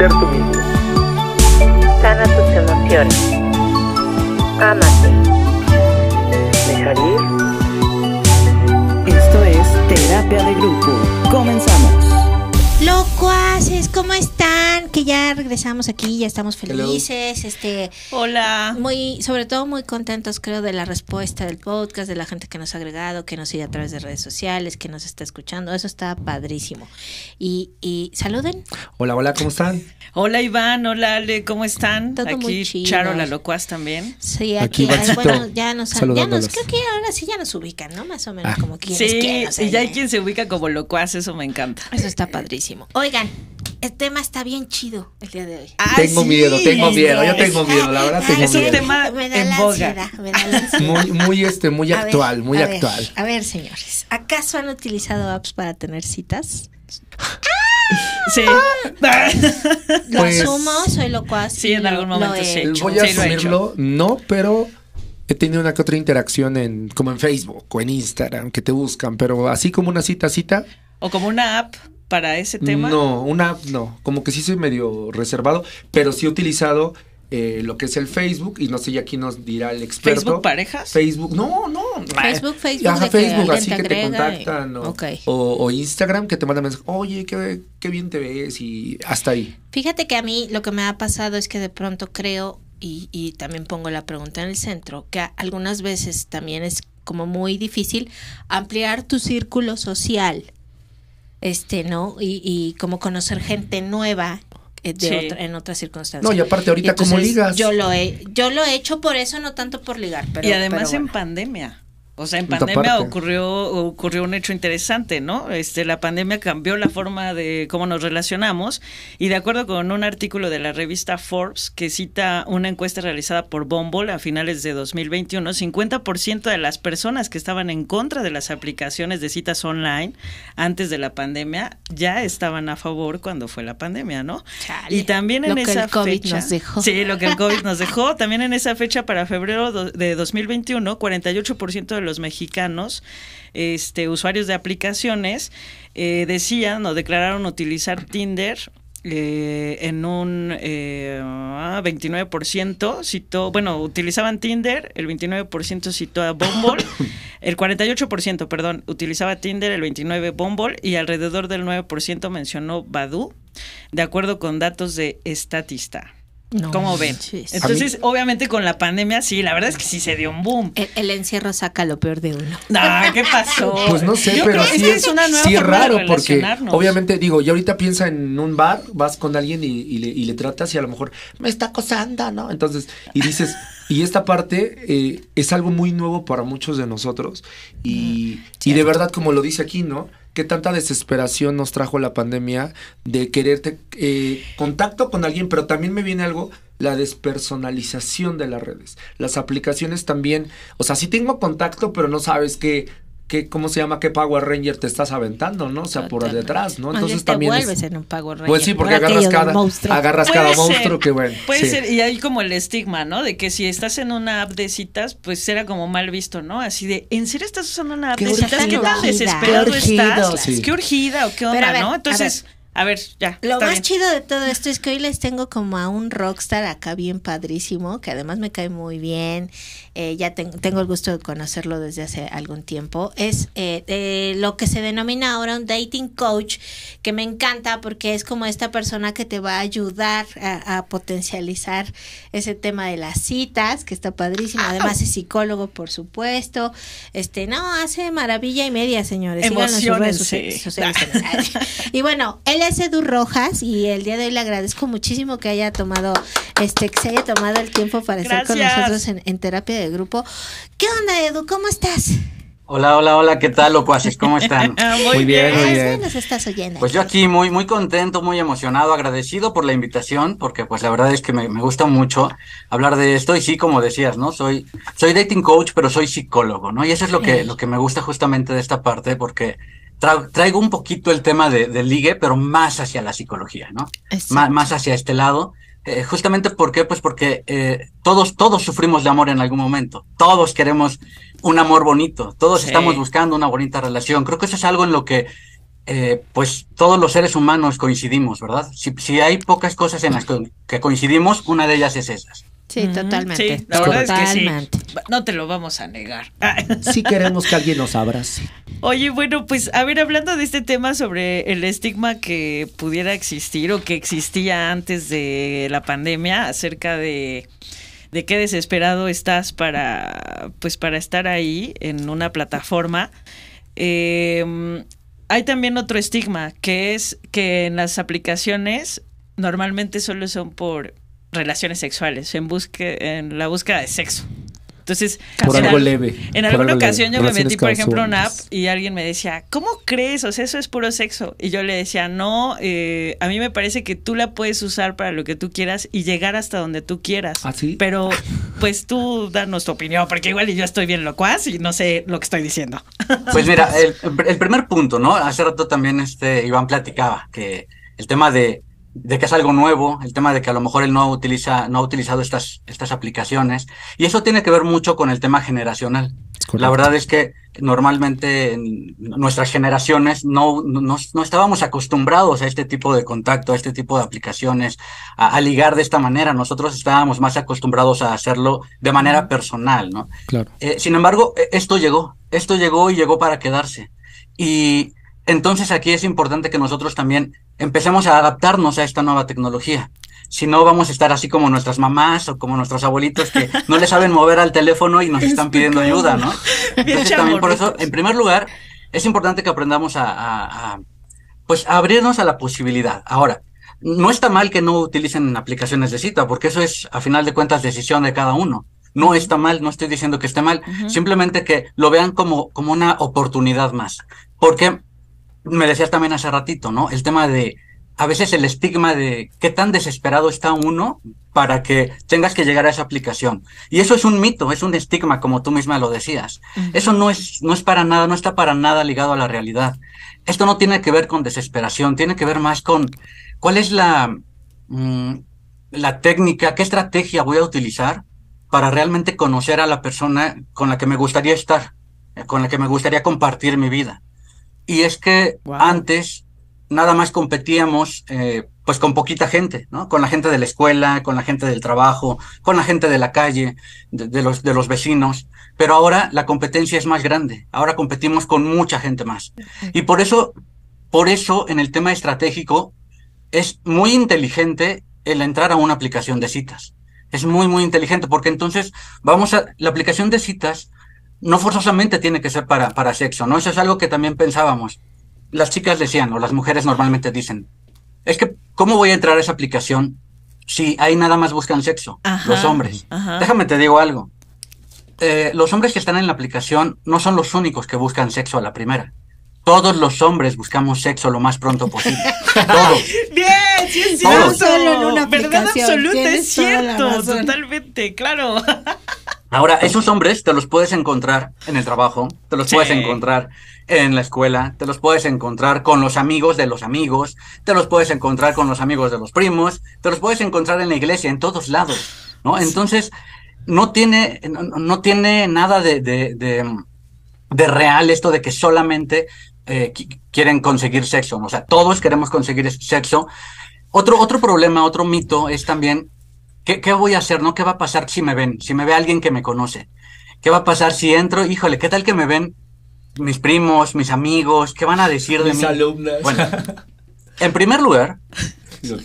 ser tú mismo. Sana tus emociones. Ámate. Dejar ir. Esto es Terapia de Grupo. Comenzamos. Locuaces, ¿cómo están? Que ya regresamos aquí, ya estamos felices, este, Hola. muy, sobre todo muy contentos, creo, de la respuesta del podcast, de la gente que nos ha agregado, que nos sigue a través de redes sociales, que nos está escuchando, eso está padrísimo. Y, y saluden. Hola, hola, ¿cómo están? Hola Iván, hola Ale, ¿cómo están? Todo muy Aquí chido. Charo la locuaz también. Sí, Aquí aquí, bueno, ya nos, ya nos, creo que ahora sí ya nos ubican, ¿no? Más o menos Ah. como quienes Sí, quieren, o sea, y ya hay quien se ubica como locuaz, eso me encanta. Eso está padrísimo. Oigan, el tema está bien chido el día de hoy. Ay, tengo sí. miedo, tengo miedo, yo tengo miedo, la verdad ay, tengo Es un miedo. tema me da en la boga. ansiedad, me da la ansiedad. Muy, muy, este, muy A ver, actual, muy a ver, actual. a ver, señores, ¿acaso han utilizado apps para tener citas? Sí. Lo Pues- asumo, soy locuaz. Sí, en lo- algún lo momento he sí. hecho. Voy a Sí, lo he asumirlo, no, pero he tenido una que otra interacción en, como en Facebook o en Instagram, que te buscan, pero así como una cita, cita, o como una app para ese tema. no, una app no, como que sí soy medio reservado, pero sí he utilizado eh, lo que es el Facebook, y no sé, ya aquí nos dirá el experto. ¿Facebook parejas? Facebook, no, no. Facebook, Facebook, Ajá, de que Facebook, alguien así te que te agrega y- contactan. O, Ok. o, o Instagram que te mandan mensajes, oye, qué, qué bien te ves y hasta ahí. Fíjate que a mí lo que me ha pasado es que de pronto creo, y, y también pongo la pregunta en el centro, que algunas veces también es como muy difícil ampliar tu círculo social, este, ¿no? Y, y como conocer gente nueva eh, de Sí. otra- en otras circunstancias. No, y aparte ahorita, ¿cómo entonces, ligas? Yo lo he, yo lo he hecho por eso, no tanto por ligar, pero y además pero en bueno. pandemia. O sea, en pandemia ocurrió ocurrió un hecho interesante, ¿no? Este la pandemia cambió la forma de cómo nos relacionamos y de acuerdo con un artículo de la revista Forbes que cita una encuesta realizada por Bumble a finales de 2021, 50% de las personas que estaban en contra de las aplicaciones de citas online antes de la pandemia ya estaban a favor cuando fue la pandemia, ¿no? Chale, y también en lo que esa el COVID fecha nos dejó. Sí, lo que el COVID nos dejó. También en esa fecha, para febrero de 2021, 48% de los mexicanos, este, usuarios de aplicaciones, eh, decían o declararon utilizar Tinder. eh, en un eh, ah, 29% citó, bueno, utilizaban Tinder, el 29% citó a Bumble, el 48%, perdón, utilizaba Tinder, el 29% Bumble y alrededor del 9% mencionó Badu, de acuerdo con datos de Statista. No ¿Cómo ven? Entonces, obviamente con la pandemia, sí, la verdad es que sí se dio un boom. El, el encierro saca lo peor de uno. Ah, ¿qué pasó? Pues no sé, Yo pero sí es, una nueva sí es forma de raro porque obviamente digo, y ahorita piensa en un bar, vas con alguien y, y le, y le tratas y a lo mejor me está acosando, ¿no? Entonces, y dices, y esta parte eh, es algo muy nuevo para muchos de nosotros y, y de verdad, como lo dice aquí, ¿no? ¿Qué tanta desesperación nos trajo la pandemia de quererte eh, contacto con alguien, pero también me viene algo, la despersonalización de las redes. Las aplicaciones también, o sea, sí tengo contacto, pero no sabes qué, qué ¿cómo se llama? ¿Qué Power Ranger te estás aventando, no? O sea, por Totalmente. detrás, ¿no? Más Entonces bien te también... es- vuelves en un pago pues sí, porque por agarras cada, monstruo. agarras Puede cada ser, monstruo que bueno. Puede sí. ser, y hay como el estigma, ¿no? De que si estás en una app de citas, pues era como mal visto, ¿no? Así de, ¿en serio estás usando una app Qué de citas? ¿Qué tan Qué desesperado urgido, estás? sí. ¿Qué urgida o qué onda, a ver, no? a Entonces, a ver, ya. Lo más bien. chido de todo esto es que hoy les tengo como a un rockstar acá bien padrísimo, que además me cae muy bien. eh, ya ten- tengo el gusto de conocerlo desde hace algún tiempo. Es eh, eh, lo que se denomina ahora un dating coach, que me encanta porque es como esta persona que te va a ayudar a, a potencializar ese tema de las citas, que está padrísimo. Además es psicólogo, por supuesto. Este, no, hace maravilla y media, señores. Síganlo en sus redes sociales. Y bueno, él es Edu Rojas y el día de hoy le agradezco muchísimo que haya tomado, este, que se haya tomado el tiempo para estar con nosotros en, en terapia de grupo. ¿Qué onda, Edu? ¿Cómo estás? Hola, hola, hola, ¿qué tal, locuaces? ¿Cómo están? Ah, Muy bien, muy bien. nos estás oyendo. Pues yo aquí muy, muy contento, muy emocionado, agradecido por la invitación, porque pues la verdad es que me, me gusta mucho hablar de esto y sí, como decías, ¿no? Soy, soy dating coach, pero soy psicólogo, ¿no? Y eso es lo que, lo que me gusta justamente de esta parte, porque tra- traigo un poquito el tema de, ligue, pero más hacia la psicología, ¿no? Más hacia este lado. Eh, justamente ¿por qué? Pues porque eh, todos, todos sufrimos de amor en algún momento. Todos queremos un amor bonito. Todos Sí. estamos buscando una bonita relación. Creo que eso es algo en lo que eh, pues todos los seres humanos coincidimos, ¿verdad? Si, si hay pocas cosas en las que, que coincidimos, una de ellas es esas. Sí, totalmente. Sí, la verdad es que sí. Totalmente. No te lo vamos a negar. Sí queremos que alguien nos abrace. Oye, bueno, pues a ver, hablando de este tema sobre el estigma que pudiera existir o que existía antes de la pandemia acerca de, de qué desesperado estás para, pues para estar ahí en una plataforma. eh, hay también otro estigma que es que en las aplicaciones normalmente solo son por relaciones sexuales, en, busque, en la búsqueda de sexo. Entonces, Por en algo al- leve. En por alguna algo leve. ocasión yo me metí, por ejemplo, a una app y alguien me decía, ¿cómo crees? O sea, eso es puro sexo. Y yo le decía, no, eh, a mí me parece que tú la puedes usar para lo que tú quieras y llegar hasta donde tú quieras. ¿Ah, sí? Pero, pues tú danos tu opinión, porque igual y yo estoy bien locuaz y no sé lo que estoy diciendo. Pues mira, el, el primer punto, ¿no? Hace rato también este Iván platicaba que el tema de, de que es algo nuevo, el tema de que a lo mejor él no utiliza, no ha utilizado estas, estas aplicaciones, y eso tiene que ver mucho con el tema generacional. correcto. La verdad es que normalmente en nuestras generaciones no, no, no estábamos acostumbrados a este tipo de contacto, a este tipo de aplicaciones, a, a ligar de esta manera. Nosotros estábamos más acostumbrados a hacerlo de manera personal, ¿no? Claro. Eh, sin embargo, eh, esto llegó, esto llegó y llegó para quedarse. Y entonces aquí es importante que nosotros también empecemos a adaptarnos a esta nueva tecnología. Si no, vamos a estar así como nuestras mamás o como nuestros abuelitos que no le saben mover al teléfono y nos están pidiendo ayuda, ¿no? Entonces también por eso, en primer lugar, es importante que aprendamos a, a- a, pues, a abrirnos a la posibilidad. Ahora, no está mal que no utilicen aplicaciones de cita, porque eso es, a final de cuentas, decisión de cada uno. No está mal, no estoy diciendo que esté mal, simplemente que lo vean como, como una oportunidad más. Porque me decías también hace ratito, ¿no? El tema de a veces el estigma de qué tan desesperado está uno para que tengas que llegar a esa aplicación. Y eso es un mito, es un estigma, como tú misma lo decías. Eso no es, no es para nada, no está para nada ligado a la realidad. Esto no tiene que ver con desesperación, tiene que ver más con cuál es la, mm, la técnica, qué estrategia voy a utilizar para realmente conocer a la persona con la que me gustaría estar, eh, con la que me gustaría compartir mi vida. Y es que Wow. antes nada más competíamos eh, pues con poquita gente, ¿no? Con la gente de la escuela, con la gente del trabajo, con la gente de la calle, de, de los, de los vecinos. Pero ahora la competencia es más grande. Ahora competimos con mucha gente más. Y por eso, por eso en el tema estratégico es muy inteligente el entrar a una aplicación de citas. Es muy, muy inteligente porque entonces vamos a, la aplicación de citas no forzosamente tiene que ser para, para sexo, ¿no? Eso es algo que también pensábamos. Las chicas decían, o las mujeres normalmente dicen, es que, ¿cómo voy a entrar a esa aplicación si ahí nada más buscan sexo? Ajá, los hombres. ajá. Déjame te digo algo. Eh, los hombres que están en la aplicación no son los únicos que buscan sexo a la primera. Todos los hombres buscamos sexo lo más pronto posible. Todos. Bien, sí es cierto. solo en una Verdad absoluta, es cierto, totalmente, claro. Ahora, esos hombres te los puedes encontrar en el trabajo, te los Sí. puedes encontrar en la escuela, te los puedes encontrar con los amigos de los amigos, te los puedes encontrar con los amigos de los primos, te los puedes encontrar en la iglesia, en todos lados, ¿no? Entonces, no tiene, no, no tiene nada de, de, de, de real esto de que solamente eh, qui- quieren conseguir sexo, ¿no? o sea, todos queremos conseguir sexo. Otro, otro problema, otro mito es también ¿Qué, ¿Qué voy a hacer? ¿No? ¿Qué va a pasar si me ven? Si me ve alguien que me conoce. ¿Qué va a pasar si entro? Híjole, ¿qué tal que me ven mis primos, mis amigos? ¿Qué van a decir de Mis mí? alumnas. Bueno, en primer lugar,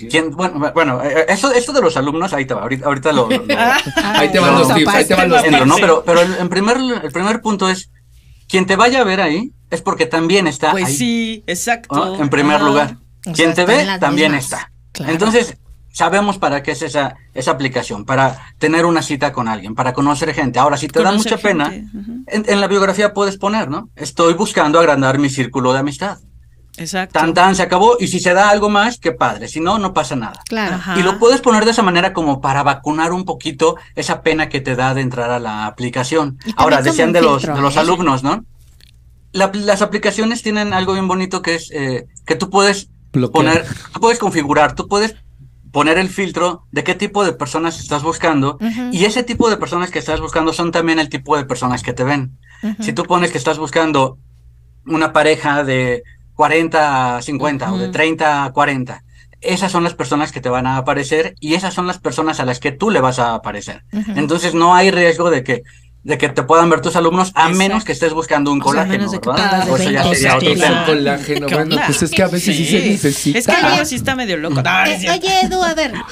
¿quién- bueno, bueno, eh, eso, esto de los alumnos, ahí te va, ahorita, ahorita lo, lo- lo- Ahí te van los tips, ahí te van los entro, tips. ¿no? Pero, pero el, en primer, el primer punto es, quien te vaya a ver ahí es porque también está Pues ahí. sí, exacto. ¿no? En primer lugar. Quien sea, te ve también mismas. está. Claro. Entonces, sabemos para qué es esa, esa aplicación, para tener una cita con alguien, para conocer gente. Ahora, si te da mucha pena, en, en la biografía puedes poner, ¿no? Estoy buscando agrandar mi círculo de amistad. Exacto. Tan, tan, se acabó. Y si se da algo más, qué padre. Si no, no pasa nada. Claro. Ajá. Y lo puedes poner de esa manera como para vacunar un poquito esa pena que te da de entrar a la aplicación. Ahora, decían de los, filtro, de los ¿eh? alumnos, ¿no? La- las aplicaciones tienen algo bien bonito que es eh, que tú puedes Bloquear. poner, tú puedes configurar, tú puedes poner el filtro de qué tipo de personas estás buscando y ese tipo de personas que estás buscando son también el tipo de personas que te ven. Si tú pones que estás buscando una pareja de 40 a 50 o de 30 a 40. Esas son las personas que te van a aparecer y esas son las personas a las que tú le vas a aparecer. Entonces no hay riesgo de que de que te puedan ver tus alumnos a Exacto. menos que estés buscando un O sea, colágeno, O eso ya 20 sería otro tema. Colágeno, ¿Qué bueno, pues es que a veces sí, se necesita. Es que luego sí está medio loco. No, es Eh, oye, Edu, a ver.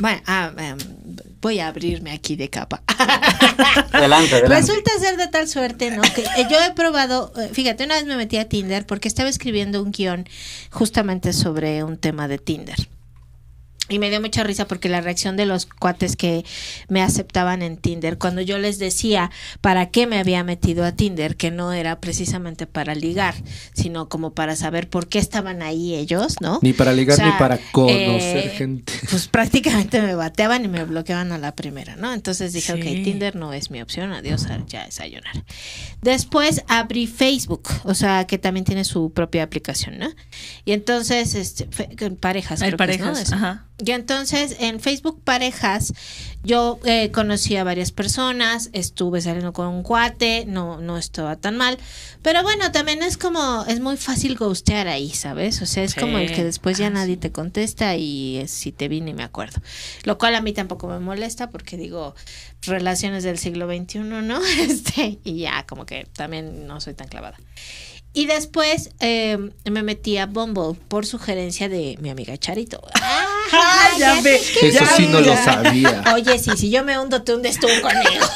Bueno, ah, em, voy a abrirme aquí de capa. Adelante, adelante. Resulta ser de tal suerte, ¿no? Que eh, yo he probado, eh, fíjate, una vez me metí a Tinder porque estaba escribiendo un guion justamente sobre un tema de Tinder. Y me dio mucha risa porque la reacción de los cuates que me aceptaban en Tinder, cuando yo les decía para qué me había metido a Tinder, que no era precisamente para ligar, sino como para saber por qué estaban ahí ellos, ¿no? Ni para ligar O sea, ni para conocer eh, gente. Pues prácticamente me bateaban y me bloqueaban a la primera, ¿no? Entonces dije, Sí. ok, Tinder no es mi opción, adiós, a- ya desayunar. Después abrí Facebook, o sea, que también tiene su propia aplicación, ¿no? Y entonces, este, parejas, Hay creo que es, ¿no? parejas, Eso. ajá. Y entonces en Facebook Parejas yo eh, conocí a varias personas, estuve saliendo con un cuate, no, no estaba tan mal, pero bueno, también es como, es muy fácil ghostear ahí, ¿sabes? O sea, es Sí. como el que después ya Ah, nadie te contesta y es, si te vi ni me acuerdo. Lo cual a mí tampoco me molesta porque digo, relaciones del siglo XXI, ¿no? Este, y ya como que también no soy tan clavada. Y después eh, me metí a Bumble por sugerencia de mi amiga Charito. Ah, ya ve. Eso ya sí no lo sabía. Oye, sí, si yo me hundo, te hundes tú conmigo.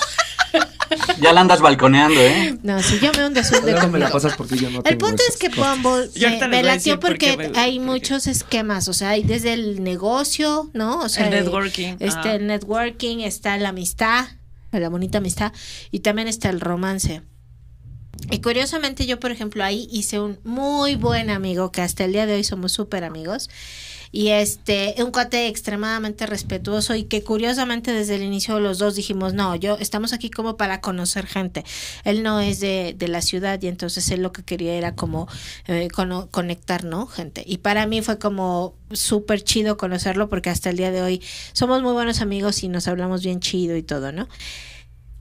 Ya la andas balconeando, ¿eh? No, si yo me hundo, se hunde me la pasas porque yo no El tengo punto es que cosas. Bumble me, me latió porque me- hay muchos esquemas, o sea, hay desde el negocio, ¿no? O sea, El networking, Está ajá. el networking, está la amistad, la bonita amistad, y también está el romance. Y curiosamente yo, por ejemplo, ahí hice un muy buen amigo, que hasta el día de hoy somos súper amigos. Y este, un cuate extremadamente respetuoso y que curiosamente desde el inicio los dos dijimos, no, yo estamos aquí como para conocer gente. Él no es de, de la ciudad y entonces él lo que quería era como eh, conectar, ¿no? Gente. Y para mí fue como súper chido conocerlo porque hasta el día de hoy somos muy buenos amigos y nos hablamos bien chido y todo, ¿no?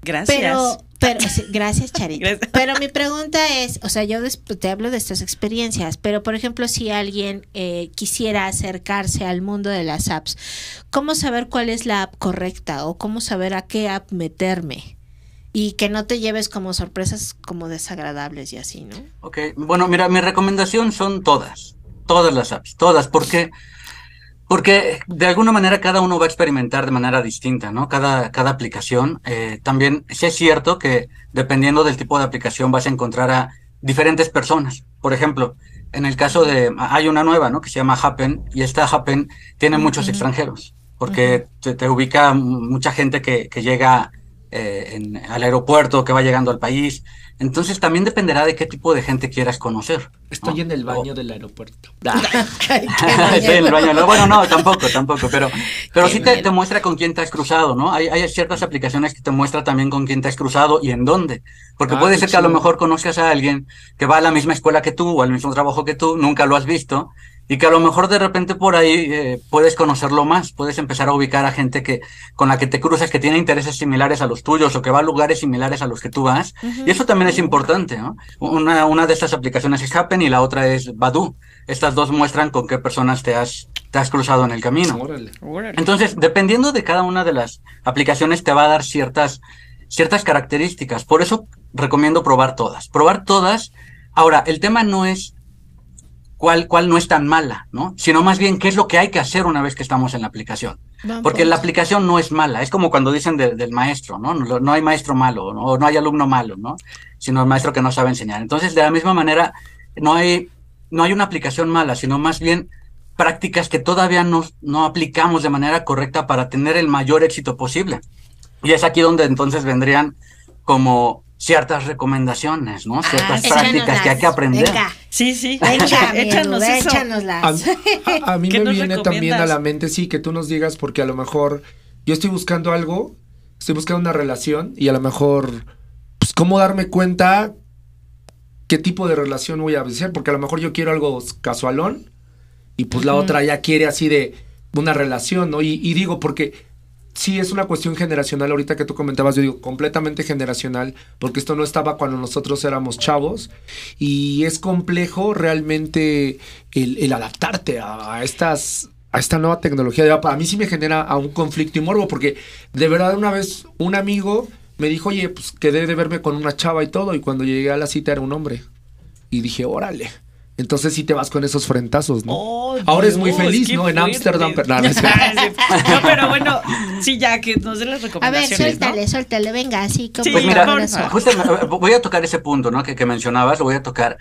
Gracias. Pero, pero sí, gracias, Charito. Gracias. Pero mi pregunta es, o sea, yo te hablo de estas experiencias, pero por ejemplo, si alguien eh, quisiera acercarse al mundo de las apps, ¿cómo saber cuál es la app correcta o cómo saber a qué app meterme? Y que no te lleves como sorpresas como desagradables y así, ¿no? Ok, bueno, mira, mi recomendación son todas, todas las apps, todas, porque porque de alguna manera cada uno va a experimentar de manera distinta, ¿no? Cada, cada aplicación. eh, también sí es cierto que dependiendo del tipo de aplicación vas a encontrar a diferentes personas. Por ejemplo, en el caso de, hay una nueva, ¿no? Que se llama Happen y esta Happen tiene muchos extranjeros, porque te, te ubica mucha gente que, que llega eh, en- al aeropuerto, que va llegando al país. Entonces también dependerá de qué tipo de gente quieras conocer. Estoy ¿no? en el O- baño del aeropuerto. Estoy en el baño. No, bueno, no, tampoco, tampoco, pero, pero Qué sí te, muestra con quién te has cruzado, ¿no? Hay, hay ciertas aplicaciones que te muestra también con quién te has cruzado y en dónde. Porque Ah, puede ser que a lo mejor conozcas a alguien que va a la misma escuela que tú o al mismo trabajo que tú, nunca lo has visto, y que a lo mejor de repente por ahí eh, puedes conocerlo más, puedes empezar a ubicar a gente que con la que te cruzas que tiene intereses similares a los tuyos o que va a lugares similares a los que tú vas. Y eso también es importante, ¿no? Una, una de estas aplicaciones es Happen y la otra es Badu. Estas dos muestran con qué personas te has, te has cruzado en el camino. Órale. Órale. Entonces, dependiendo de cada una de las aplicaciones, te va a dar ciertas, ciertas características. Por eso recomiendo probar todas. Probar todas. Ahora, el tema no es cuál, cuál no es tan mala, ¿no? Sino más bien qué es lo que hay que hacer una vez que estamos en la aplicación. Porque la aplicación no es mala, es como cuando dicen de- del maestro, ¿no? ¿no? No hay maestro malo, ¿no? o no hay alumno malo, ¿no? Sino el maestro que no sabe enseñar. Entonces, de la misma manera, no hay, no hay una aplicación mala, sino más bien prácticas que todavía no, no aplicamos de manera correcta para tener el mayor éxito posible. Y es aquí donde entonces vendrían como ciertas recomendaciones, ¿no? Ciertas Ah, prácticas que hay que aprender. Venga, Sí, sí. venga, Échanos eso. Échanoslas. a- a mí ¿Qué me viene también a la mente, sí, que tú nos digas, porque a lo mejor yo estoy buscando algo, estoy buscando una relación y a lo mejor, pues, ¿cómo darme cuenta qué tipo de relación voy a hacer? Porque a lo mejor yo quiero algo casualón y pues la otra ya quiere así de una relación, ¿no? Y, y digo, porque sí es una cuestión generacional. Ahorita que tú comentabas, yo digo completamente generacional, porque esto no estaba cuando nosotros éramos chavos. Y es complejo realmente el, adaptarte a, a estas a esta nueva tecnología. A mí sí me genera a un conflicto y morbo, porque de verdad una vez un amigo me dijo, oye, pues quedé de verme con una chava y todo, y cuando llegué a la cita era un hombre. Y dije, órale. Entonces sí te vas con esos frentazos, ¿no? Oh, Ahora es muy feliz, ¿no? En. Ámsterdam. pero- no, no pero bueno, sí, ya que nos den las A ver, recomendaciones. suéltale, ¿no? suéltale, venga, así como Sí, Pues mira, justamente, voy a tocar ese punto, ¿no? Que, que mencionabas, lo voy a tocar.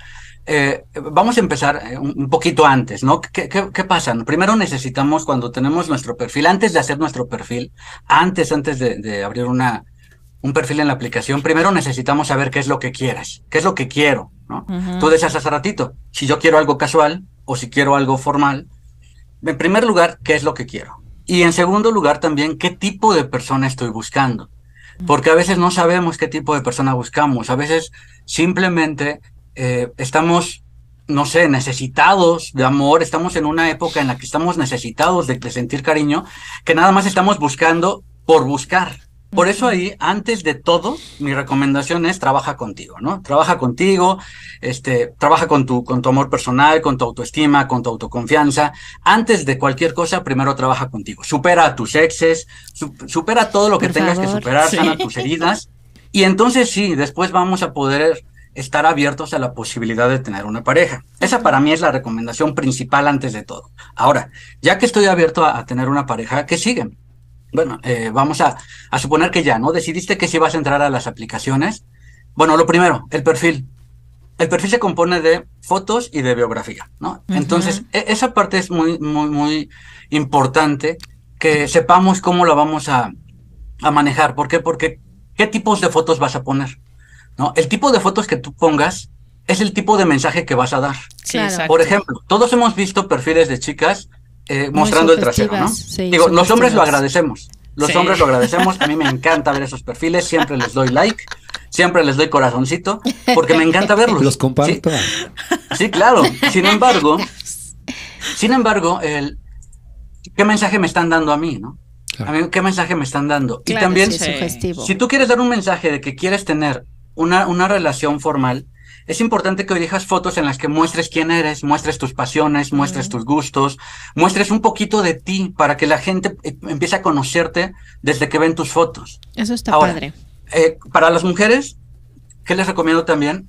Eh, vamos a empezar eh, un, un poquito antes, ¿no? ¿Qué, qué, qué pasa? Primero necesitamos, cuando tenemos nuestro perfil, antes de hacer nuestro perfil, antes, antes de, de abrir una, un perfil en la aplicación, primero necesitamos saber qué es lo que quieres, qué es lo que quiero, ¿no? Tú decías hace ratito, si yo quiero algo casual o si quiero algo formal, en primer lugar, ¿qué es lo que quiero? Y en segundo lugar también, ¿qué tipo de persona estoy buscando? Porque a veces no sabemos qué tipo de persona buscamos, a veces simplemente eh, estamos, no sé, necesitados de amor, estamos en una época en la que estamos necesitados de, de sentir cariño, que nada más estamos buscando por buscar. Por eso ahí, antes de todo, mi recomendación es trabaja contigo, ¿no? Trabaja contigo, este, trabaja con tu, con tu amor personal, con tu autoestima, con tu autoconfianza. Antes de cualquier cosa, primero trabaja contigo. Supera a tus exes, su- supera todo lo que Por tengas que superar, Sí. sana tus heridas. Y entonces sí, después vamos a poder estar abiertos a la posibilidad de tener una pareja. Esa para mí es la recomendación principal antes de todo. Ahora, ya que estoy abierto a, a tener una pareja, ¿qué siguen? Bueno, eh, vamos a, a suponer que ya, ¿no? Decidiste que si vas a entrar a las aplicaciones. Bueno, lo primero, el perfil. El perfil se compone de fotos y de biografía, ¿no? Entonces, e- esa parte es muy, muy, muy importante que sepamos cómo la vamos a, a manejar. ¿Por qué? Porque ¿qué tipos de fotos vas a poner? ¿No? El tipo de fotos que tú pongas es el tipo de mensaje que vas a dar. Sí. Por ejemplo, todos hemos visto perfiles de chicas eh, mostrando el trasero, ¿no? sí, Digo, los hombres lo agradecemos. Los Sí. hombres lo agradecemos. A mí me encanta ver esos perfiles. Siempre les doy like. Siempre les doy corazoncito. Porque me encanta verlos. Los comparto. Sí, sí, claro. Sin embargo, sin embargo, el, ¿qué mensaje me están dando a mí, no? Claro. A mí, ¿qué mensaje me están dando? y también, Sí, Sí. sugestivo. si tú quieres dar un mensaje de que quieres tener una, una relación formal, es importante que elijas fotos en las que muestres quién eres, muestres tus pasiones, muestres tus gustos, muestres un poquito de ti para que la gente eh, empiece a conocerte desde que ven tus fotos. Eso está Ahora, padre. Eh, para las mujeres, ¿qué les recomiendo también?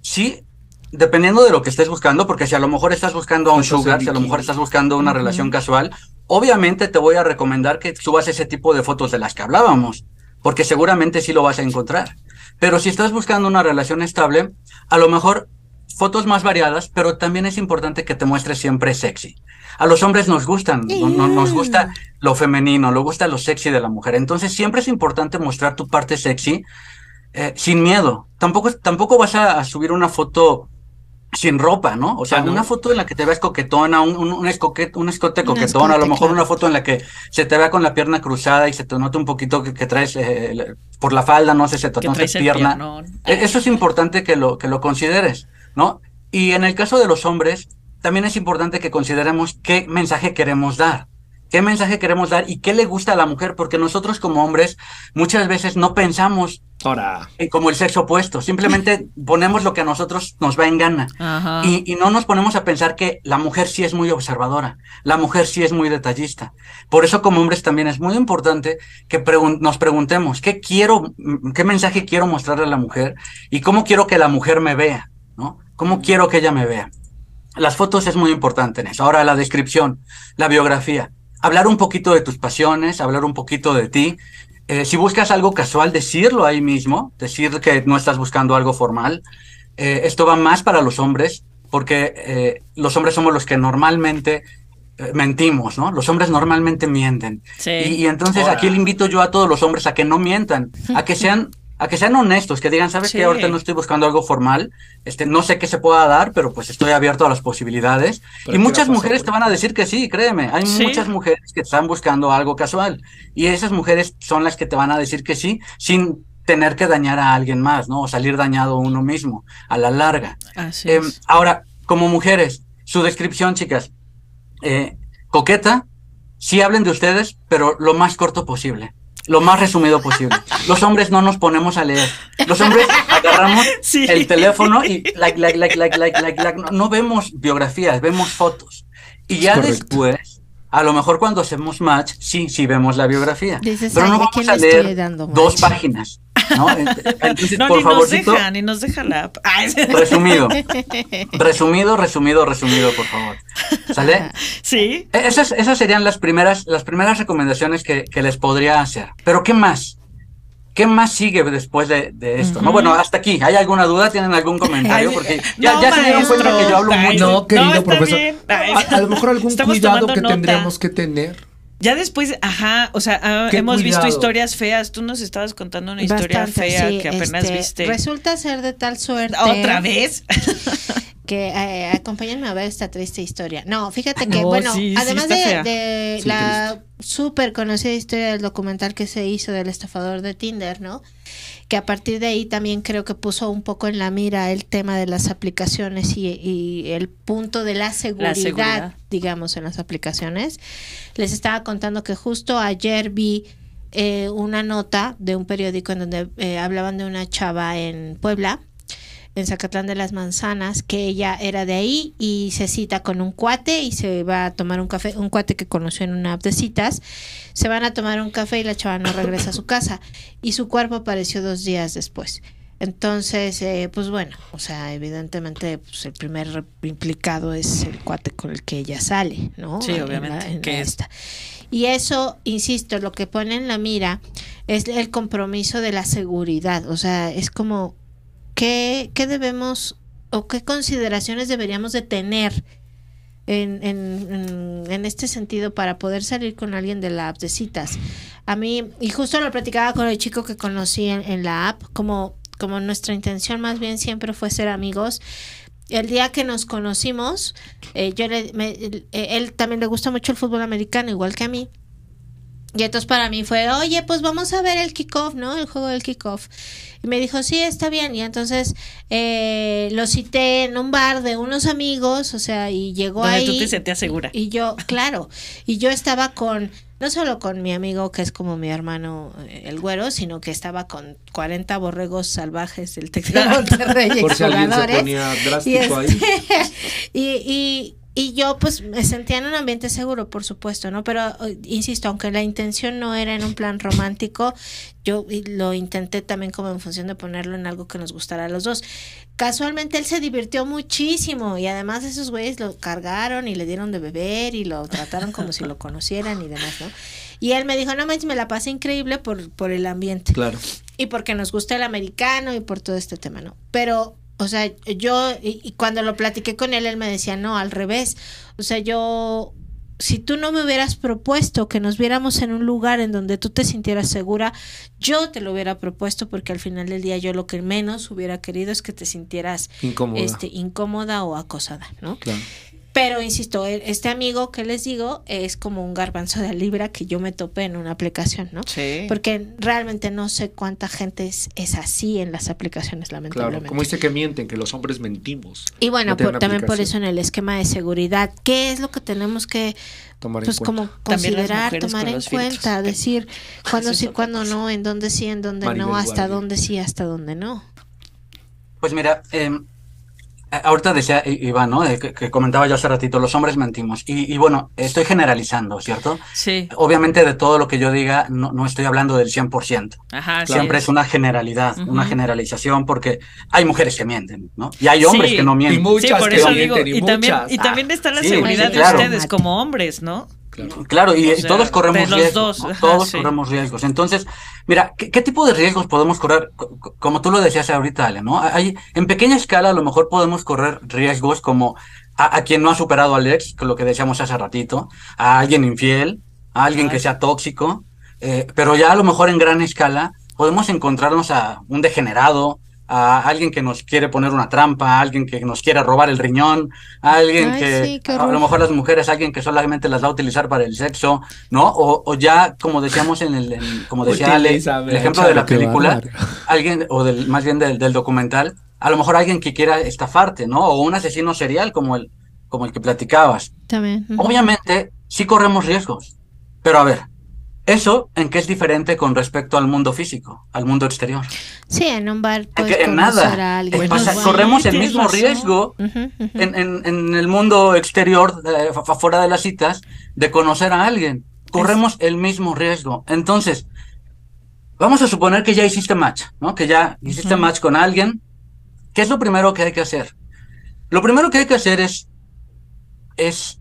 Sí, dependiendo de lo que estés buscando, porque si a lo mejor estás buscando a un sugar, si a lo mejor estás buscando una relación casual, obviamente te voy a recomendar que subas ese tipo de fotos de las que hablábamos, porque seguramente sí lo vas a encontrar. Pero si estás buscando una relación estable, a lo mejor fotos más variadas, pero también es importante que te muestres siempre sexy. A los hombres nos gustan, no- no- nos gusta lo femenino, nos gusta lo sexy de la mujer. Entonces siempre es importante mostrar tu parte sexy eh, sin miedo. Tampoco, tampoco vas a, a subir una foto sin ropa, ¿no? O sea, Ah, una foto en la que te veas coquetona, un, un, un un escote coquetón, a lo mejor una foto en la que se te vea con la pierna cruzada y se te nota un poquito que, que traes eh, por la falda, no sé, se te nota pierna. piernón. E- Eso es importante que lo, que lo consideres, ¿no? Y en el caso de los hombres, también es importante que consideremos qué mensaje queremos dar. ¿Qué mensaje queremos dar y qué le gusta a la mujer? Porque nosotros como hombres muchas veces no pensamos Ahora, como el sexo opuesto, simplemente ponemos lo que a nosotros nos va en gana. Ajá. Y, y no nos ponemos a pensar que la mujer sí es muy observadora, la mujer sí es muy detallista. Por eso como hombres también es muy importante que pregun- nos preguntemos qué quiero, mm, qué mensaje quiero mostrarle a la mujer y cómo quiero que la mujer me vea, ¿no? ¿Cómo quiero que ella me vea? Las fotos es muy importante en eso. Ahora la descripción, la biografía, hablar un poquito de tus pasiones, hablar un poquito de ti. Eh, si buscas algo casual, decirlo ahí mismo, decir que no estás buscando algo formal. Eh, esto va más para los hombres, porque eh, los hombres somos los que normalmente eh, mentimos, ¿no? Los hombres normalmente mienten. Sí. Y, y entonces aquí le invito yo a todos los hombres a que no mientan, a que sean, a que sean honestos, que digan, sabes Sí. que ahorita no estoy buscando algo formal, este, no sé qué se pueda dar, pero pues estoy abierto a las posibilidades. Pero y ¿qué muchas mujeres por te van a decir que sí, créeme. Hay Sí. muchas mujeres que están buscando algo casual. Y esas mujeres son las que te van a decir que sí, sin tener que dañar a alguien más, ¿no? O salir dañado uno mismo, a la larga. Así Em, es. ahora, como mujeres, su descripción, chicas, eh, coqueta, sí hablen de ustedes, pero lo más corto posible. Lo más resumido posible. Los hombres no nos ponemos a leer. Los hombres agarramos Sí. el teléfono y like, like, like, like, like, like, like. No, no vemos biografías, vemos fotos. Y ya correcto. después, a lo mejor cuando hacemos match, sí, sí vemos la biografía. Dices, pero "Ay, no ¿a vamos a leer dando dos match?" páginas. ¿No? Entonces, No, por ni nos favorcito, deja, ni nos deja la app. Ay, resumido. Resumido, resumido, resumido, por favor. ¿Sale? sí. E- Esas, esas serían las primeras, las primeras recomendaciones que, que les podría hacer. Pero ¿qué más? ¿Qué más sigue después de, de esto? No, bueno, hasta aquí. ¿Hay alguna duda? ¿Tienen algún comentario? Porque eh, ya, no, ya se dieron cuenta que yo hablo mucho. No, querido está profesor. A, a lo mejor algún estamos cuidado que nota. tendríamos que tener. Ya después, ajá, o sea, ah, hemos visto historias feas. Tú nos estabas contando una historia Bastante, fea sí, que apenas este, viste. Resulta ser de tal suerte. ¿Otra vez? que eh, acompáñenme a ver esta triste historia. No, fíjate que, No, bueno, sí, además de, de la súper conocida historia del documental que se hizo del estafador de Tinder, ¿no? Que a partir de ahí también creo que puso un poco en la mira el tema de las aplicaciones y, y el punto de la seguridad, seguridad. digamos, en las aplicaciones. Les estaba contando que justo ayer vi eh, una nota de un periódico en donde eh, hablaban de una chava en Puebla en Zacatlán de las Manzanas, que ella era de ahí y se cita con un cuate y se va a tomar un café, un cuate que conoció en una app de citas, se van a tomar un café y la chava no regresa a su casa y su cuerpo apareció dos días después. Entonces, eh, pues bueno, o sea, evidentemente pues el primer implicado es el cuate con el que ella sale, ¿no? Sí, En la- obviamente, en que la es- esta. Y eso, insisto, lo que pone en la mira es el compromiso de la seguridad, o sea, es como ¿qué, qué debemos o qué consideraciones deberíamos de tener en, en, en- este sentido para poder salir con alguien de la app de citas? A mí, y justo lo platicaba con el chico que conocí en, en la app, como, como nuestra intención más bien siempre fue ser amigos. El día que nos conocimos, eh, yo le, me- él, él también le gusta mucho el fútbol americano, igual que a mí. Y entonces para mí fue, oye, pues vamos a ver el kickoff, ¿no? El juego del kickoff. Y me dijo, sí, está bien. Y entonces eh, lo cité en un bar de unos amigos, o sea, y llegó Donde ahí. tú te sentías segura. Y yo, claro, y yo estaba con, no solo con mi amigo que es como mi hermano eh, el güero, sino que estaba con 40 borregos salvajes del Tec de Monterrey, Por si alguien se ponía Y, drástico ahí. este, y, y, y yo pues me sentía en un ambiente seguro, por supuesto, ¿no? Pero insisto, aunque la intención no era en un plan romántico, yo lo intenté también como en función de ponerlo en algo que nos gustara a los dos. Casualmente él se divirtió muchísimo y además esos güeyes lo cargaron y le dieron de beber y lo trataron como si lo conocieran y demás, ¿no? Y él me dijo, no manches, me la pasé increíble por, por el ambiente Claro. y porque nos gusta el americano y por todo este tema, ¿no? Pero, o sea, yo, y, cuando lo platiqué con él, él me decía, no, al revés. O sea, yo, si tú no me hubieras propuesto que nos viéramos en un lugar en donde tú te sintieras segura, yo te lo hubiera propuesto porque al final del día yo lo que menos hubiera querido es que te sintieras Incómoda. este, incómoda o acosada, ¿no? Claro. Pero insisto, e- este amigo que les digo es como un garbanzo de libra que yo me topé en una aplicación, ¿no? Sí. Porque realmente no sé cuánta gente es, es así en las aplicaciones, Claro. lamentablemente. Como dice que mienten, que los hombres mentimos. y bueno, No por- también por eso en el esquema de seguridad, ¿qué es lo que tenemos que Tomar en pues cuenta. como considerar, tomar en cuenta, decir cuándo sí, cuándo no, en dónde sí, en dónde Maribel no, hasta Guardia. dónde sí, hasta dónde no? Pues mira, eh, ahorita decía Iván, ¿no? Eh, Que, que comentaba yo hace ratito, los hombres mentimos. Y, y bueno, estoy generalizando, ¿cierto? Sí. Obviamente de todo lo que yo diga, no, no estoy hablando del 100%. Ajá, sí Siempre es una generalidad, una generalización, porque hay mujeres que mienten, ¿no? Y hay hombres Sí. que no Y mienten. muchas Sí, por que eso mienten, digo, y y también, muchas. y también está la Sí, seguridad sí, de ustedes como hombres, ¿no? Claro. Claro, y O sea, todos corremos de los riesgos. todos sí. corremos riesgos. Entonces, mira, ¿qué, qué tipo de riesgos podemos correr? Co- co- Como tú lo decías ahorita, Ale, ¿no? Hay, en pequeña escala a lo mejor podemos correr riesgos como a, a quien no ha superado al ex, con lo que decíamos hace ratito, a alguien infiel, a alguien que sea tóxico, eh, pero ya a lo mejor en gran escala podemos encontrarnos a un degenerado, a alguien que nos quiere poner una trampa, a alguien que nos quiere robar el riñón, a alguien Ay, que sí, a lo mejor las mujeres, alguien que solamente las va a utilizar para el sexo, ¿no? O, o ya, como decíamos en el, en- como decía Ale, el ejemplo de la película, alguien, o del, más bien del, del documental, a lo mejor alguien que quiera estafarte, ¿no? O un asesino serial como el, como el que platicabas. También. Obviamente, sí corremos riesgos. Pero a ver, ¿eso en qué es diferente con respecto al mundo físico, al mundo exterior? Sí, en un bar En, puedes en nada. a alguien. Pasa- Bueno, sí, corremos el mismo razón. riesgo en, en- en el mundo exterior, eh, fuera de las citas, de conocer a alguien. Corremos el mismo riesgo. Entonces, vamos a suponer que ya hiciste match, ¿no? Que ya hiciste match con alguien. ¿Qué es lo primero que hay que hacer? Lo primero que hay que hacer es, es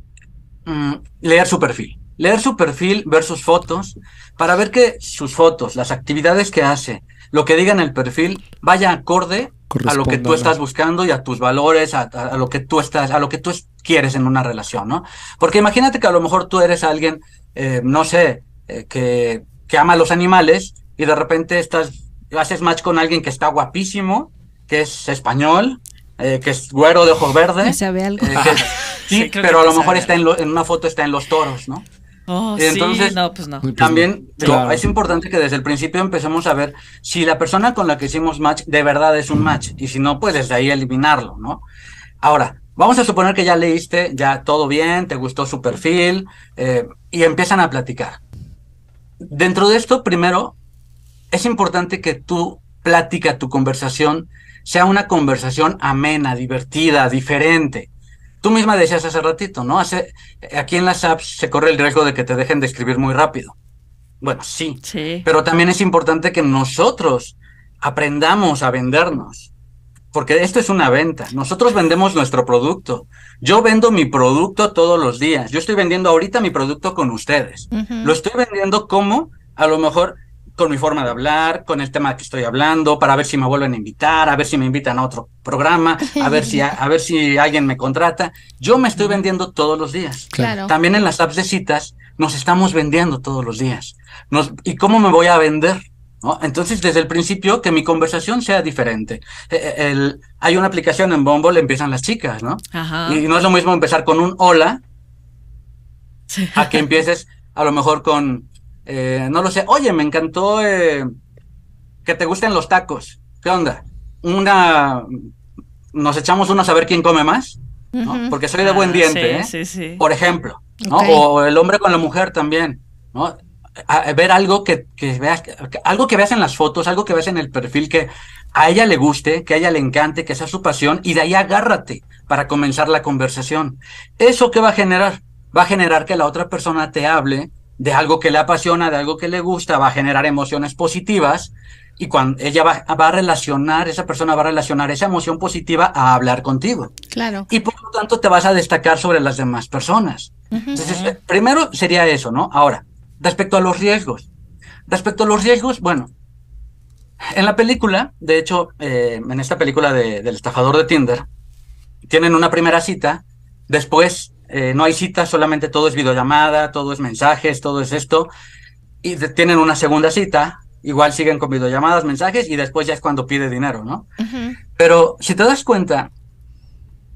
mm, leer su perfil. Leer su perfil, ver sus fotos, para ver que sus fotos, las actividades que hace, lo que diga en el perfil, vaya acorde a lo que tú estás buscando y a tus valores, a, a- a lo que tú estás, a lo que tú es- quieres en una relación, ¿no? Porque imagínate que a lo mejor tú eres alguien, eh, no sé, eh, que, que ama a los animales y de repente estás, haces match con alguien que está guapísimo, que es español, eh, que es güero de ojos verdes. ¿Me sabe algo? eh, que- sí, Sí, pero a lo mejor está en, lo- en una foto está en los toros, ¿no? Oh, Y entonces- sí, no, pues no. También claro. es importante que desde el principio empecemos a ver si la persona con la que hicimos match de verdad es un match y si no, pues desde ahí eliminarlo, ¿no? Ahora, vamos a suponer que ya leíste, ya todo bien, te gustó su perfil eh, y empiezan a platicar. Dentro de esto, primero, es importante que tu plática, tu conversación, sea una conversación amena, divertida, diferente. Tú misma decías hace ratito, ¿no? Hace, aquí en las apps se corre el riesgo de que te dejen de escribir muy rápido. Bueno, sí, Sí. pero también es importante que nosotros aprendamos a vendernos. Porque esto es una venta. Nosotros vendemos nuestro producto. Yo vendo mi producto todos los días. Yo estoy vendiendo ahorita mi producto con ustedes. Lo estoy vendiendo como, a lo mejor, con mi forma de hablar, con el tema que estoy hablando, para ver si me vuelven a invitar, a ver si me invitan a otro programa, a ver si, a, ver si alguien me contrata. Yo me estoy vendiendo todos los días. Claro. También en las apps de citas nos estamos vendiendo todos los días. Nos- ¿Y cómo me voy a vender? ¿No? Entonces, desde el principio, que mi conversación sea diferente. Eh, el- hay una aplicación en Bumble, empiezan las chicas, ¿no? Ajá. Y no es lo mismo empezar con un hola a que empieces a lo mejor con, eh, no lo sé, oye, me encantó eh, que te gusten los tacos. ¿Qué onda? Una, nos echamos unos a ver quién come más. Porque soy de buen diente, Ah, ¿eh? Sí, sí, sí. Por ejemplo. O el hombre con la mujer también, ¿no? A- ver algo que, que veas, algo que veas en las fotos, algo que veas en el perfil que a ella le guste, que a ella le encante, que sea su pasión, y de ahí agárrate para comenzar la conversación. ¿Eso qué va a generar? Va a generar que la otra persona te hable de algo que le apasiona, de algo que le gusta, va a generar emociones positivas, y cuando ella va, va a relacionar, esa persona va a relacionar esa emoción positiva a hablar contigo Claro. y por lo tanto te vas a destacar sobre las demás personas. Entonces, eh, primero sería eso, ¿no? Ahora, respecto a los riesgos. Respecto a los riesgos, bueno, en la película, de hecho, eh, en esta película de- del estafador de Tinder, tienen una primera cita, después eh, no hay cita, solamente todo es videollamada, todo es mensajes, todo es esto, y de- tienen una segunda cita, igual siguen con videollamadas, mensajes, y después ya es cuando pide dinero, ¿no? Pero si te das cuenta,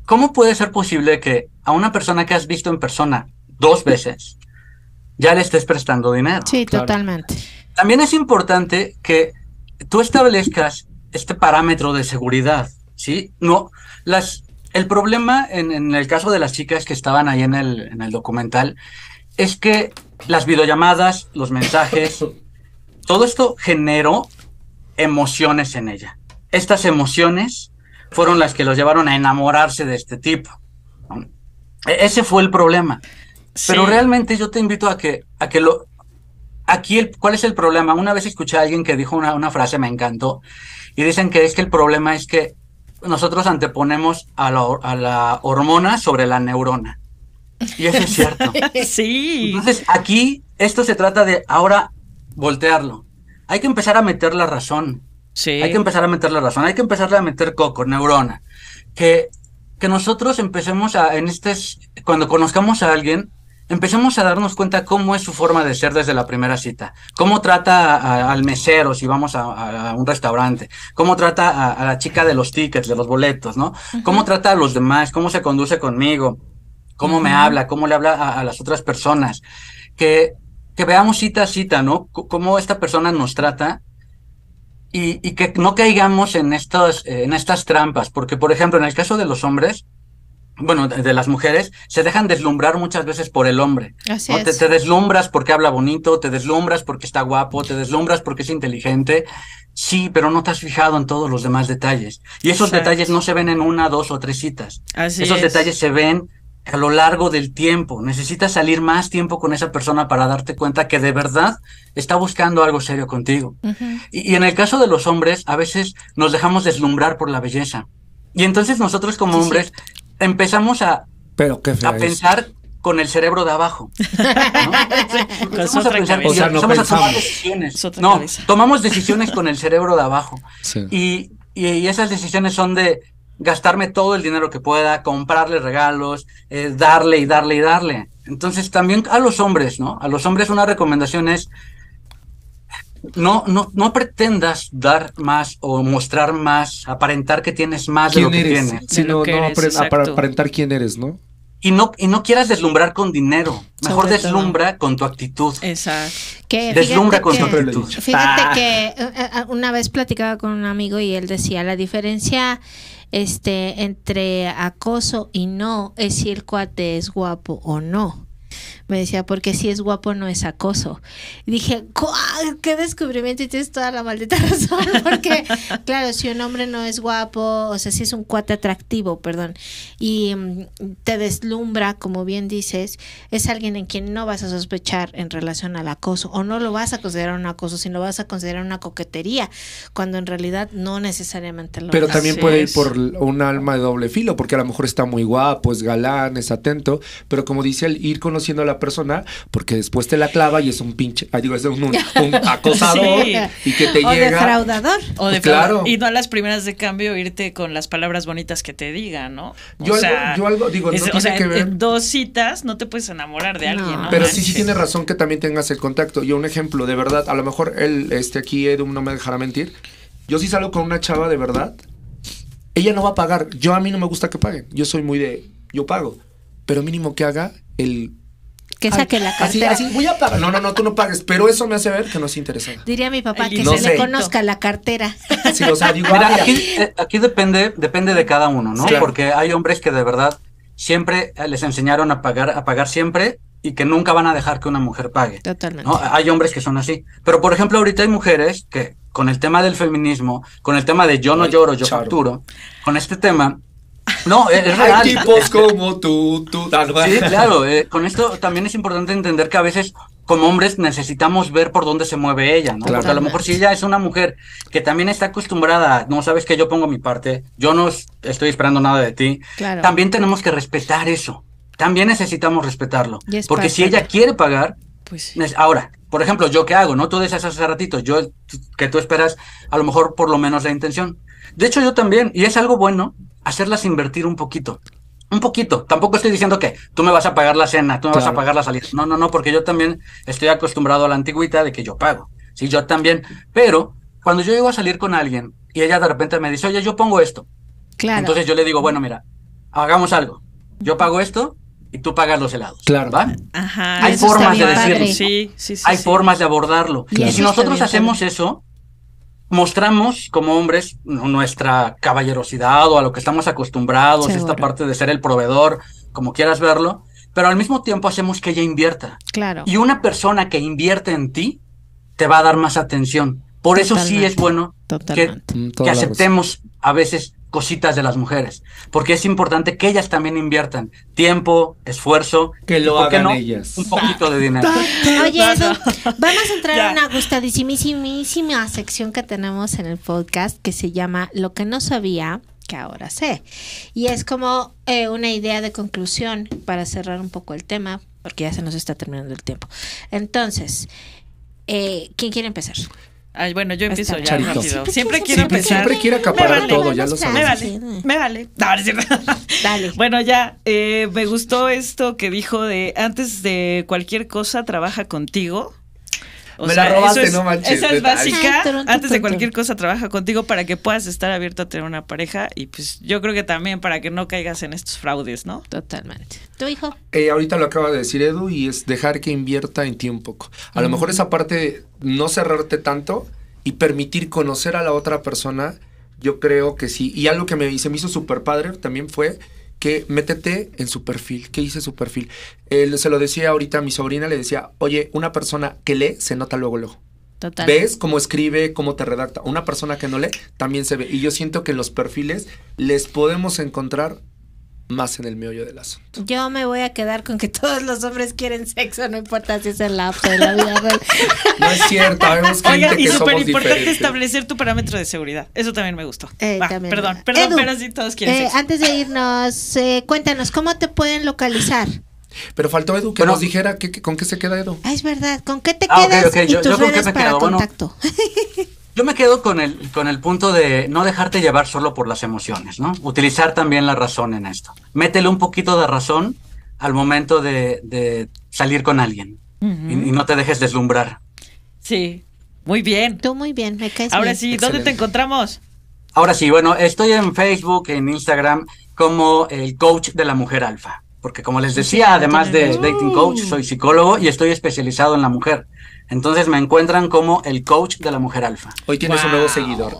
¿cómo puede ser posible que a una persona que has visto en persona dos veces ya le estés prestando dinero? Sí, Claro. totalmente. También es importante que tú establezcas este parámetro de seguridad, ¿sí? No, las, el problema en, en el caso de las chicas que estaban ahí en el, en el documental es que las videollamadas, los mensajes, todo esto generó emociones en ella. Estas emociones fueron las que los llevaron a enamorarse de este tipo. E- Ese fue el problema. Pero realmente yo te invito a que, a que lo... Aquí, el, ¿cuál es el problema? Una vez escuché a alguien que dijo una, una frase, me encantó, y dicen que es que el problema es que nosotros anteponemos a la, a la hormona sobre la neurona. Y eso es cierto. Sí. Entonces, aquí esto se trata de ahora voltearlo. Hay que empezar a meter la razón. Sí. Hay que empezar a meter la razón. Hay que empezar a meter coco, neurona. Que, que nosotros empecemos a, en este, cuando conozcamos a alguien, empecemos a darnos cuenta cómo es su forma de ser desde la primera cita. Cómo trata a- al mesero si vamos a, a un restaurante. Cómo trata a, la chica de los tickets, de los boletos, ¿no? Cómo trata a los demás. Cómo se conduce conmigo. Cómo me habla. Cómo le habla a, las otras personas. Que, que veamos cita a cita, ¿no? C- cómo esta persona nos trata y, y que no caigamos en, estos, eh, en estas trampas, porque por ejemplo, en el caso de los hombres, bueno, de, las mujeres, se dejan deslumbrar muchas veces por el hombre. Así es. te deslumbras porque habla bonito, te deslumbras porque está guapo, te deslumbras porque es inteligente. Sí, pero no te has fijado en todos los demás detalles. Y esos Exacto. detalles no se ven en una, dos o tres citas. Así esos es. detalles se ven a lo largo del tiempo. Necesitas salir más tiempo con esa persona para darte cuenta que de verdad está buscando algo serio contigo. Y en el caso de los hombres, a veces nos dejamos deslumbrar por la belleza. Y entonces nosotros como hombres empezamos a, Pero qué a es. pensar con el cerebro de abajo. ¿no? Empezamos a pensar. O sea, no empezamos a tomar pensamos. decisiones. No, cabeza. tomamos decisiones con el cerebro de abajo. Sí. Y, y esas decisiones son de gastarme todo el dinero que pueda, comprarle regalos, eh, darle y darle y darle. Entonces también a los hombres, ¿no? A los hombres una recomendación es no, no, no pretendas dar más o mostrar más, aparentar que tienes más de lo ¿Quién que eres? tienes. Sí, lo no, aparentar quién eres, ¿no? Y no, y no quieras deslumbrar con dinero. Mejor Sobre todo. deslumbra con tu actitud. Exacto. Que Deslumbra fíjate con que- tu actitud. Fíjate Ah. que eh, eh, una vez platicaba con un amigo y él decía la diferencia este entre acoso y no es si el cuate es guapo o no. Me decía, porque si es guapo no es acoso. Y dije, "¡Guau! ¡Qué descubrimiento! Y tienes toda la maldita razón. Porque, claro, si un hombre no es guapo, o sea, si es un cuate atractivo, perdón, y mm, te deslumbra, como bien dices, es alguien en quien no vas a sospechar en relación al acoso, o no lo vas a considerar un acoso, sino lo vas a considerar una coquetería, cuando en realidad no necesariamente lo Pero también Así puede ir por un alma de doble filo, porque a lo mejor está muy guapo, es galán, es atento, pero como dice él, ir conociendo a la persona, porque después te la clava y es un pinche, ay, digo, es un, un- un acosador Sí. y que te o llega. defraudador. O de Claro. Y no a las primeras de cambio irte con las palabras bonitas que te digan, ¿no? O Yo algo- yo algo digo, no o tiene sea, que ver- en dos citas no te puedes enamorar de alguien, No. Pero sí, sí tiene razón que también tengas el contacto. Yo un ejemplo, de verdad, a lo mejor él, este aquí, Edu, no me dejará mentir. Yo sí salgo con una chava de verdad. Ella no va a pagar. Yo a mí no me gusta que paguen. Yo soy muy de, yo pago. Pero mínimo que haga el... Que saque la Así, cartera. así, voy a pagar. No, no, no, tú no pagues. Pero eso me hace ver que no es interesada. Diría mi papá que No se le sé. conozca la cartera. Sí, o sea, digo, Mira, aquí, eh, aquí depende, depende de cada uno, ¿no? Sí. Porque hay hombres que de verdad siempre eh, les enseñaron a pagar, a pagar siempre y que nunca van a dejar que una mujer pague. Totalmente. ¿no? Hay hombres que son así. Pero por ejemplo, ahorita hay mujeres que con el tema del feminismo, con el tema de yo no Ay, lloro, yo Charo. facturo, con este tema, no, es, es Hay real. tipos como tú, tú. Sí, claro. eh, con esto también es importante entender que a veces como hombres necesitamos ver por dónde se mueve ella, ¿no? Claro. Porque a lo mejor si ella es una mujer que también está acostumbrada, no sabes que yo pongo mi parte, yo no es- estoy esperando nada de ti, Claro. también tenemos que respetar eso. También necesitamos respetarlo. Porque si ella quiere pagar, Pues sí. Ahora, por ejemplo, ¿yo qué hago? No tú decías hace ratito, yo que tú esperas a lo mejor por lo menos la intención. De hecho, yo también, y es algo bueno, hacerlas invertir un poquito. Un poquito. Tampoco estoy diciendo que tú me vas a pagar la cena, tú me vas a Claro. pagar la salida. No, no, no, porque yo también estoy acostumbrado a la antigüita de que yo pago. Sí, yo también. Pero cuando yo llego a salir con alguien y ella de repente me dice, oye, yo pongo esto. Claro. Entonces yo le digo, bueno, mira, hagamos algo. Yo pago esto y tú pagas los helados. Claro. ¿Va? Ajá. Hay formas de decirlo. Sí, sí, sí. hay sí. formas de abordarlo. Y Y, si nosotros bien hacemos eso, mostramos como hombres nu- nuestra caballerosidad o a lo que estamos acostumbrados, Seguro. esta parte de ser el proveedor, como quieras verlo, pero al mismo tiempo hacemos que ella invierta. Claro. Y una persona que invierte en ti te va a dar más atención. Por eso sí es bueno que, Totalmente. Aceptemos a veces cositas de las mujeres, porque es importante que ellas también inviertan tiempo, esfuerzo, Que lo y, ¿por qué hagan no? ellas. un poquito de dinero. Oye, Edu, vamos a entrar a una gustadísimísima sección que tenemos en el podcast que se llama Lo que no sabía que ahora sé. Y es como eh, una idea de conclusión para cerrar un poco el tema, porque ya se nos está terminando el tiempo. Entonces, eh, ¿quién quiere empezar? Ay, bueno, yo empiezo ya Charito. rápido. Siempre quiero Siempre, empezar. siempre quiere acaparar vale. todo, ya lo Me sabemos. vale, me vale. No. Dale. Bueno, ya, eh, me gustó esto que dijo de antes de cualquier cosa trabaja contigo. Me la robaste, eso es- no manches, Esa es neta. básica. Antes de cualquier cosa trabaja contigo para que puedas estar abierto a tener una pareja y pues yo creo que también para que no caigas en estos fraudes, ¿no? Totalmente. ¿Tu hijo? Eh, ahorita lo acaba de decir Edu y es dejar que invierta en ti un poco. A lo mejor esa parte de no cerrarte tanto y permitir conocer a la otra persona, yo creo que sí. Y algo que me, se me hizo súper padre también fue que métete en su perfil. ¿Qué dice su perfil? Eh, se lo decía ahorita a mi sobrina, le decía, oye, una persona que lee se nota luego, luego. Total. ¿Ves cómo escribe, cómo te redacta? Una persona que no lee también se ve. Y yo siento que en los perfiles les podemos encontrar más en el meollo del asunto. Yo me voy a quedar con que todos los hombres quieren sexo, no importa si es en la app o en la vida real. No es cierto, vemos gente Oiga, y que súper importante diferentes. establecer tu parámetro de seguridad. Eso también me gustó. Eh, Va, también. perdón, perdón, Edu, pero sí todos quieren eh, sexo. Antes de irnos, eh, cuéntanos, ¿cómo te pueden localizar? Pero faltó Edu que Bueno. nos dijera que, que- con qué se queda Edu. Ah, es verdad, ¿con qué te Ah, quedas ok, y yo- tus yo redes me para quedo, bueno. Yo me quedo con el, con el punto de no dejarte llevar solo por las emociones, ¿no? Utilizar también la razón en esto. Métele un poquito de razón al momento de, de salir con alguien y, y no te dejes deslumbrar. Sí, muy bien. Tú muy bien, me caes Ahora bien. sí, ¿dónde Excelente. te encontramos? Ahora sí, bueno, estoy en Facebook, en Instagram, como el coach de la mujer alfa. Porque como les decía, además de dating coach, soy psicólogo y estoy especializado en la mujer. Entonces me encuentran como el coach de la mujer alfa. Hoy tienes un nuevo seguidor.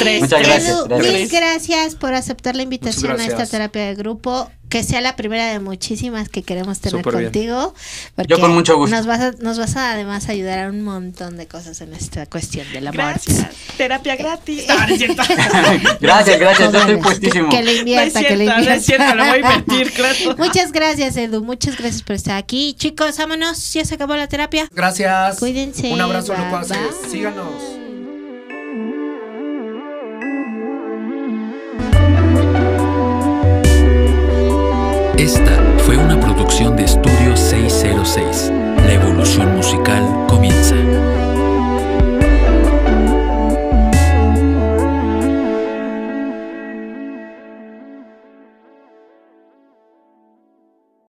Tres. Muchas tres, gracias, gracias. mil gracias por aceptar la invitación a esta terapia de grupo. Que sea la primera de muchísimas que queremos tener Súper contigo. Porque Yo con mucho gusto. Nos vas, a, nos vas a además ayudar a un montón de cosas en esta cuestión del amor. Gracias. Terapia gratis. No, no es cierto. gracias, gracias, yo estoy puestísimo. Que, que le No es invierta, que le no invierta. es cierto, lo voy a invertir, claro. Muchas gracias, Edu. Muchas gracias por estar aquí. Chicos, vámonos. Ya se acabó la terapia. Gracias. Cuídense, Un abrazo, locuaces. Síganos. Esta fue una producción de Estudio 606. La evolución musical comienza.